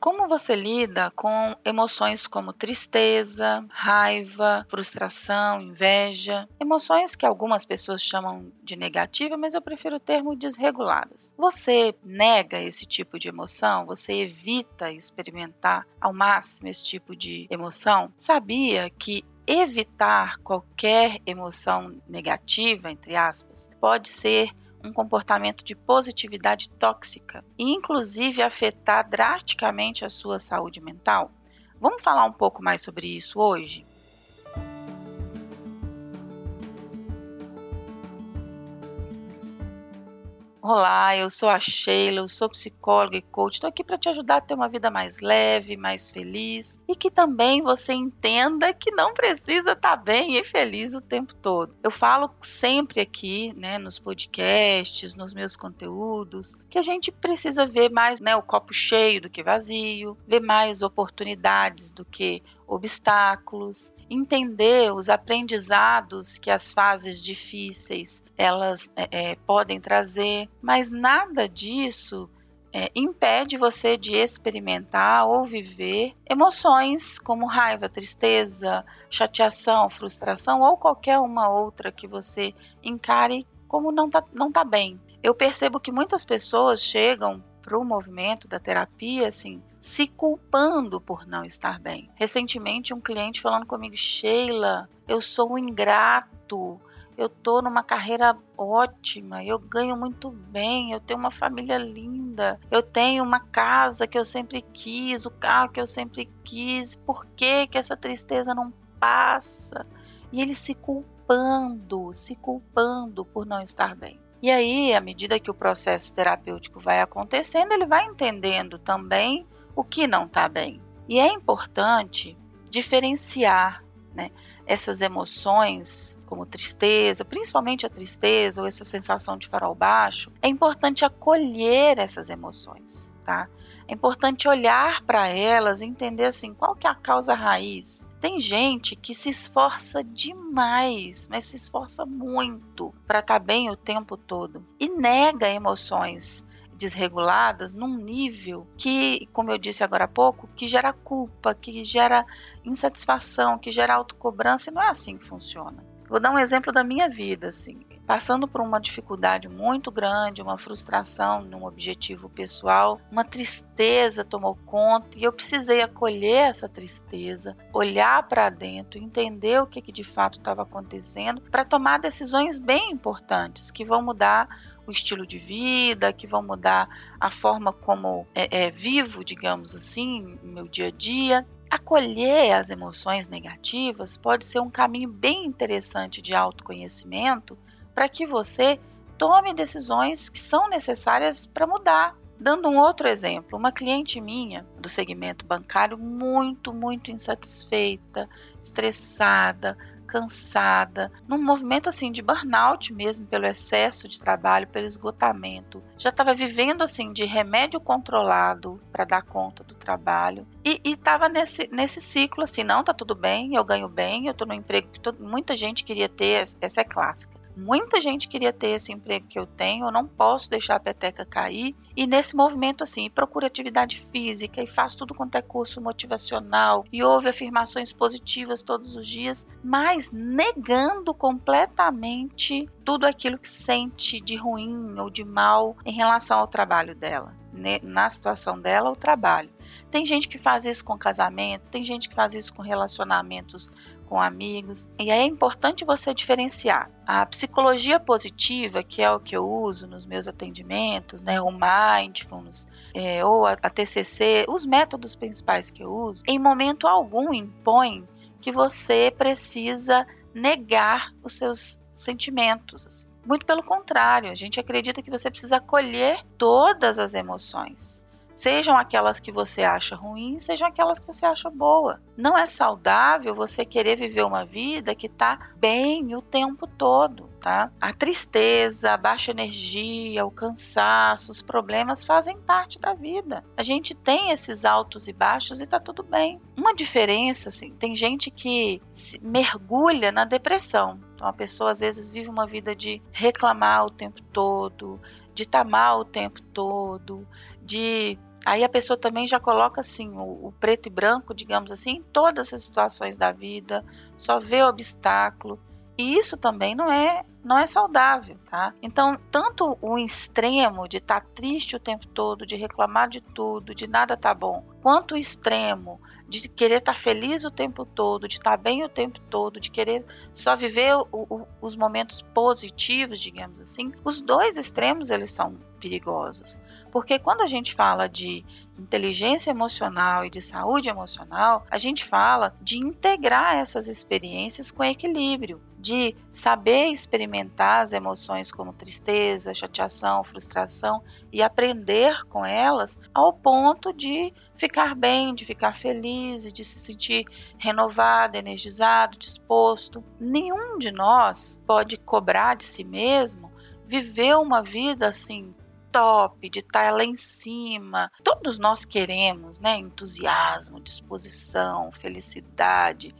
Como você lida com emoções como tristeza, raiva, frustração, inveja? Emoções que algumas pessoas chamam de negativa, mas eu prefiro o termo desreguladas. Você nega esse tipo de emoção? Você evita experimentar ao máximo esse tipo de emoção? Sabia que evitar qualquer emoção negativa, entre aspas, pode ser um comportamento de positividade tóxica e, inclusive, afetar drasticamente a sua saúde mental? Vamos falar um pouco mais sobre isso hoje? Olá, eu sou a Sheila, eu sou psicóloga e coach. Estou aqui para te ajudar a ter uma vida mais leve, mais feliz e que também você entenda que não precisa estar tá bem e feliz o tempo todo. Eu falo sempre aqui, né, nos podcasts, nos meus conteúdos, que a gente precisa ver mais, né, o copo cheio do que vazio, ver mais oportunidades do que obstáculos, entender os aprendizados que as fases difíceis elas é, é, podem trazer, mas nada disso é, impede você de experimentar ou viver emoções como raiva, tristeza, chateação, frustração ou qualquer uma outra que você encare como não tá, não tá bem. Eu percebo que muitas pessoas chegam para o movimento da terapia, assim, se culpando por não estar bem. Recentemente, um cliente falando comigo, Sheila, eu sou um ingrato, eu tô numa carreira ótima, eu ganho muito bem, eu tenho uma família linda, eu tenho uma casa que eu sempre quis, o carro que eu sempre quis, por que que essa tristeza não passa? E ele se culpando, se culpando por não estar bem. E aí, à medida que o processo terapêutico vai acontecendo, ele vai entendendo também o que não está bem. E é importante diferenciar né, essas emoções, como tristeza, principalmente a tristeza ou essa sensação de farol baixo, é importante acolher essas emoções, tá? É importante olhar para elas entender assim, qual que é a causa raiz. Tem gente que se esforça demais, mas se esforça muito para estar tá bem o tempo todo e nega emoções desreguladas num nível que, como eu disse agora há pouco, que gera culpa, que gera insatisfação, que gera autocobrança, e não é assim que funciona. Vou dar um exemplo da minha vida, assim passando por uma dificuldade muito grande, uma frustração num objetivo pessoal, uma tristeza tomou conta e eu precisei acolher essa tristeza, olhar para dentro, entender o que, que de fato estava acontecendo para tomar decisões bem importantes que vão mudar o estilo de vida, que vão mudar a forma como é, é, vivo, digamos assim, meu dia a dia. Acolher as emoções negativas pode ser um caminho bem interessante de autoconhecimento para que você tome decisões que são necessárias para mudar. Dando um outro exemplo, uma cliente minha do segmento bancário muito, muito insatisfeita, estressada, cansada, num movimento assim de burnout mesmo pelo excesso de trabalho, pelo esgotamento. Já estava vivendo assim de remédio controlado para dar conta do trabalho e estava nesse, nesse ciclo assim, não tá tudo bem, eu ganho bem, eu estou no emprego que muita gente queria ter, essa é clássica. Muita gente queria ter esse emprego que eu tenho, eu não posso deixar a peteca cair. E nesse movimento, assim, procuro atividade física e faço tudo quanto é curso motivacional e ouve afirmações positivas todos os dias, mas negando completamente tudo aquilo que sente de ruim ou de mal em relação ao trabalho dela, né? na situação dela, o trabalho. Tem gente que faz isso com casamento, tem gente que faz isso com relacionamentos com amigos. E é importante você diferenciar a psicologia positiva, que é o que eu uso nos meus atendimentos, né, o mindfulness, é, ou a, a TCC, os métodos principais que eu uso, em momento algum impõe que você precisa negar os seus sentimentos. Assim. Muito pelo contrário, a gente acredita que você precisa acolher todas as emoções. Sejam aquelas que você acha ruins, sejam aquelas que você acha boa. Não é saudável você querer viver uma vida que está bem o tempo todo, tá? A tristeza, a baixa energia, o cansaço, os problemas fazem parte da vida. A gente tem esses altos e baixos e tá tudo bem. Uma diferença, assim, tem gente que mergulha na depressão. Então a pessoa às vezes vive uma vida de reclamar o tempo todo, de estar tá mal o tempo todo, de Aí a pessoa também já coloca assim o, o, preto e branco, digamos assim, em todas as situações da vida, só vê obstáculo. E isso também não é não é saudável, tá? Então, tanto o extremo de estar tá triste o tempo todo, de reclamar de tudo, de nada tá bom, quanto o extremo de querer estar tá feliz o tempo todo, de estar tá bem o tempo todo, de querer só viver o, o, os momentos positivos, digamos assim, os dois extremos eles são perigosos. Porque quando a gente fala de inteligência emocional e de saúde emocional, a gente fala de integrar essas experiências com equilíbrio, de saber experimentar as emoções como tristeza, chateação, frustração e aprender com elas ao ponto de ficar bem, de ficar feliz, de se sentir renovado, energizado, disposto. Nenhum de nós pode cobrar de si mesmo viver uma vida assim top, de estar lá em cima. Todos nós queremos, né? Entusiasmo, disposição, felicidade.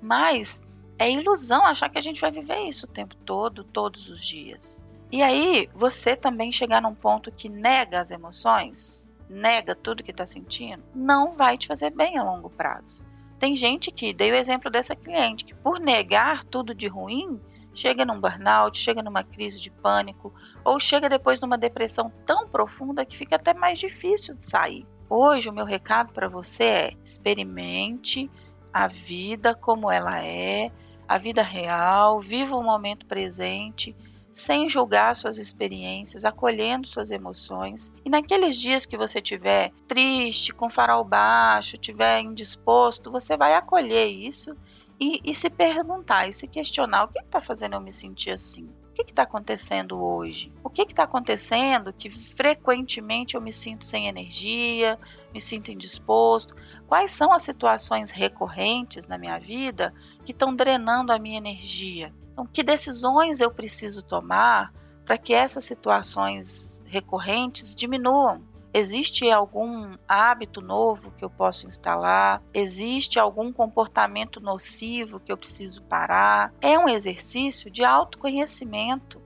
Mas é ilusão achar que a gente vai viver isso o tempo todo, todos os dias. E aí, você também chegar num ponto que nega as emoções, nega tudo que está sentindo, não vai te fazer bem a longo prazo. Tem gente que, dei o exemplo dessa cliente, que por negar tudo de ruim, chega num burnout, chega numa crise de pânico, ou chega depois numa depressão tão profunda que fica até mais difícil de sair. Hoje, o meu recado para você é: experimente a vida como ela é, a vida real, viva o momento presente, sem julgar suas experiências, acolhendo suas emoções. E naqueles dias que você tiver triste, com farol baixo, tiver indisposto, você vai acolher isso e, e se perguntar e se questionar: o que está fazendo eu me sentir assim? O que está acontecendo hoje? O que está acontecendo que frequentemente eu me sinto sem energia, me sinto indisposto? Quais são as situações recorrentes na minha vida que estão drenando a minha energia? Então, que decisões eu preciso tomar para que essas situações recorrentes diminuam? Existe algum hábito novo que eu posso instalar? Existe algum comportamento nocivo que eu preciso parar? É um exercício de autoconhecimento.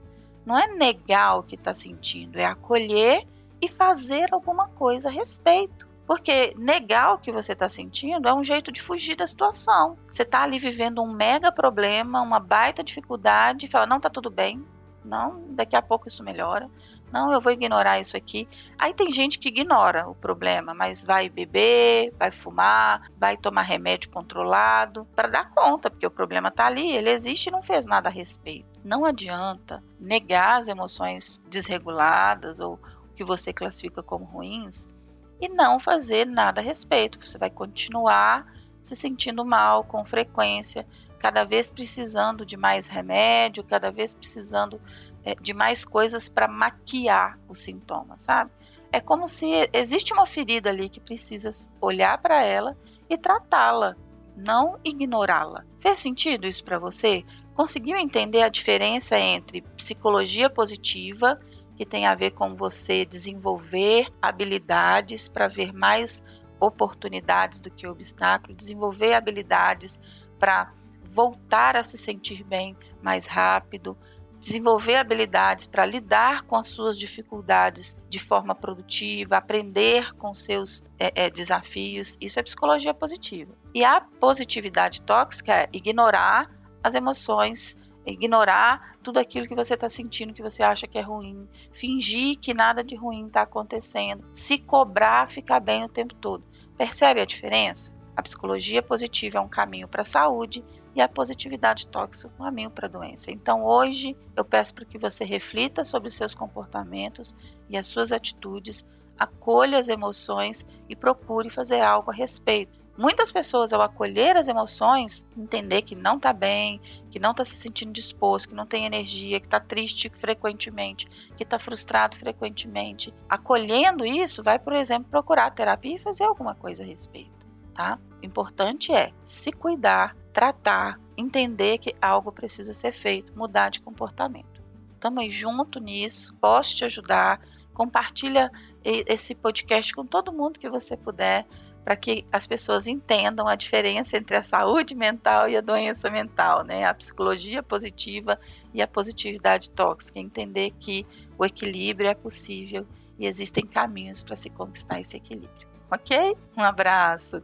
Não é negar o que está sentindo, é acolher e fazer alguma coisa a respeito. Porque negar o que você está sentindo é um jeito de fugir da situação. Você está ali vivendo um mega problema, uma baita dificuldade, e fala: não, tá tudo bem, não, daqui a pouco isso melhora. Não, eu vou ignorar isso aqui. Aí tem gente que ignora o problema, mas vai beber, vai fumar, vai tomar remédio controlado para dar conta, porque o problema está ali, ele existe e não fez nada a respeito. Não adianta negar as emoções desreguladas ou que você classifica como ruins e não fazer nada a respeito. Você vai continuar se sentindo mal com frequência, cada vez precisando de mais remédio, cada vez precisando é, de mais coisas para maquiar os sintomas, sabe? É como se existe uma ferida ali que precisa olhar para ela e tratá-la, não ignorá-la. Fez sentido isso para você? Conseguiu entender a diferença entre psicologia positiva, que tem a ver com você desenvolver habilidades para ver mais oportunidades do que obstáculos, desenvolver habilidades para voltar a se sentir bem mais rápido, desenvolver habilidades para lidar com as suas dificuldades de forma produtiva, aprender com seus é, é, desafios. Isso é psicologia positiva. E a positividade tóxica é ignorar as emoções, ignorar tudo aquilo que você está sentindo, que você acha que é ruim, fingir que nada de ruim está acontecendo, se cobrar, ficar bem o tempo todo. Percebe a diferença? A psicologia positiva é um caminho para a saúde e a positividade tóxica é um caminho para a doença. Então, hoje, eu peço para que você reflita sobre os seus comportamentos e as suas atitudes, acolha as emoções e procure fazer algo a respeito. Muitas pessoas, ao acolher as emoções, entender que não está bem, que não está se sentindo disposto, que não tem energia, que está triste frequentemente, que está frustrado frequentemente, acolhendo isso, vai, por exemplo, procurar terapia e fazer alguma coisa a respeito tá? O importante é se cuidar, tratar, entender que algo precisa ser feito, mudar de comportamento. Estamos junto nisso, posso te ajudar. Compartilha esse podcast com todo mundo que você puder, para que as pessoas entendam a diferença entre a saúde mental e a doença mental, né? A psicologia positiva e a positividade tóxica, entender que o equilíbrio é possível e existem caminhos para se conquistar esse equilíbrio. Ok? Um abraço!